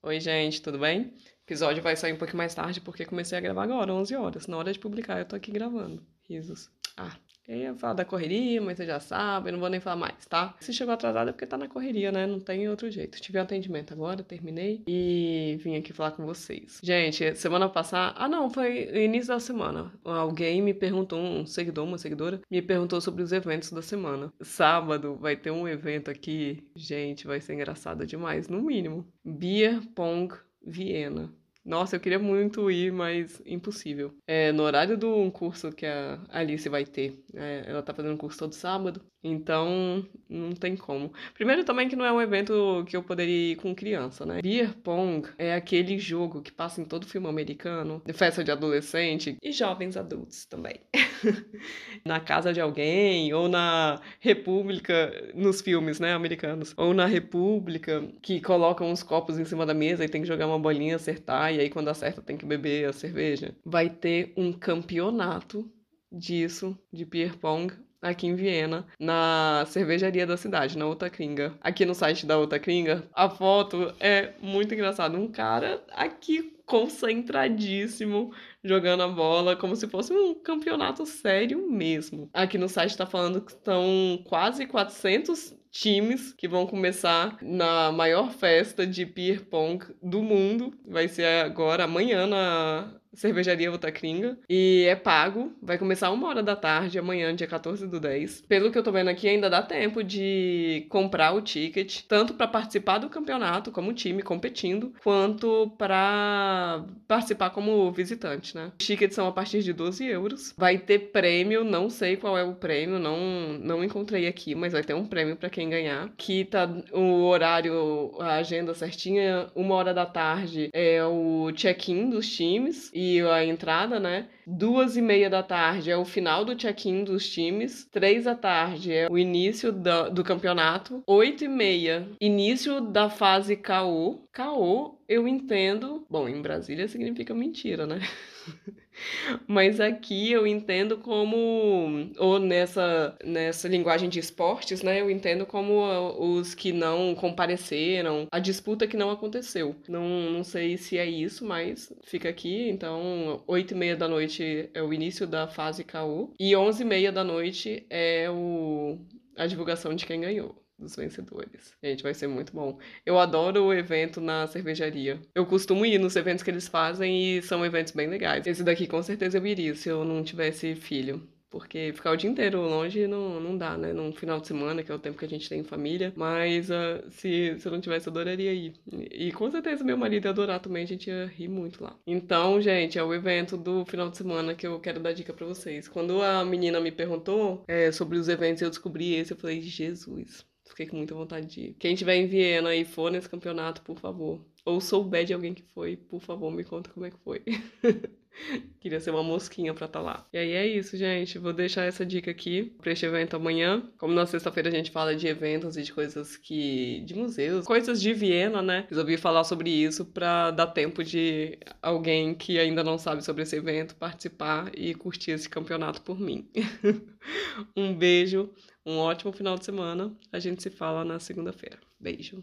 Oi, gente, tudo bem? O episódio vai sair um pouco mais tarde porque comecei a gravar agora, 11 horas. Na hora de publicar, eu tô aqui gravando. Risos. Ah, eu ia falar da correria, mas você já sabe, eu não vou nem falar mais, tá? Se chegou atrasado é porque tá na correria, né? Não tem outro jeito. Tive um atendimento agora, terminei e vim aqui falar com vocês. Gente, semana passada. Ah, não, foi início da semana. Alguém me perguntou, um seguidor, uma seguidora, me perguntou sobre os eventos da semana. Sábado vai ter um evento aqui. Gente, vai ser engraçado demais, no mínimo. Beer Pong Viena. Nossa, eu queria muito ir, mas impossível. É no horário do curso que a Alice vai ter. É, ela tá fazendo um curso todo sábado, então não tem como. Primeiro também que não é um evento que eu poderia ir com criança, né? Beer Pong é aquele jogo que passa em todo filme americano, de festa de adolescente e jovens adultos também. na casa de alguém, ou na República, nos filmes, né, americanos. Ou na República, que colocam uns copos em cima da mesa e tem que jogar uma bolinha, acertar, e aí quando acerta tem que beber a cerveja. Vai ter um campeonato disso, de beer pong, aqui em Viena, na cervejaria da cidade, na Otakringa. Aqui no site da Otakringa, a foto é muito engraçada. Um cara aqui concentradíssimo jogando a bola, como se fosse um campeonato sério mesmo. Aqui no site tá falando que estão quase 400 times que vão começar na maior festa de beer pong do mundo. Vai ser agora, amanhã, na Cervejaria Otacringa. E é pago. Vai começar uma hora da tarde, amanhã, dia 14 do 10. Pelo que eu tô vendo aqui, ainda dá tempo de comprar o ticket, tanto para participar do campeonato como time competindo, quanto para participar como visitante, né? Os tickets são a partir de 12 euros. Vai ter prêmio, não sei qual é o prêmio, não, não encontrei aqui, mas vai ter um prêmio para quem ganhar. Aqui tá o horário, a agenda certinha, uma hora da tarde é o check-in dos times e a entrada, né? Duas e meia da tarde é o final do check-in dos times. Três da tarde é o início do, do campeonato. Oito e meia, início da fase KO. KO, eu entendo. Bom, em Brasília significa mentira, né? Mas aqui eu entendo como, ou nessa, nessa linguagem de esportes, né? Eu entendo como os que não compareceram, a disputa que não aconteceu. Não, não sei se é isso, mas fica aqui. Então, oito e meia da noite é o início da fase KO e onze e meia da noite é o, a divulgação de quem ganhou dos vencedores. Gente, vai ser muito bom. Eu adoro o evento na cervejaria. Eu costumo ir nos eventos que eles fazem e são eventos bem legais. Esse daqui com certeza eu iria se eu não tivesse filho. Porque ficar o dia inteiro longe não, não dá, né? Num final de semana, que é o tempo que a gente tem em família. Mas uh, se, se eu não tivesse, eu adoraria ir. E, e com certeza meu marido ia adorar também, a gente ia rir muito lá. Então, gente, é o evento do final de semana que eu quero dar dica para vocês. Quando a menina me perguntou é, sobre os eventos, eu descobri esse, eu falei, Jesus, Fiquei com muita vontade de ir. Quem estiver em Viena e for nesse campeonato, por favor. Ou souber de alguém que foi, por favor, me conta como é que foi. Queria ser uma mosquinha pra estar tá lá. E aí é isso, gente. Vou deixar essa dica aqui pra este evento amanhã. Como na sexta-feira a gente fala de eventos e de coisas que. de museus, coisas de Viena, né? Resolvi falar sobre isso pra dar tempo de alguém que ainda não sabe sobre esse evento participar e curtir esse campeonato por mim. um beijo, um ótimo final de semana. A gente se fala na segunda-feira. Beijo.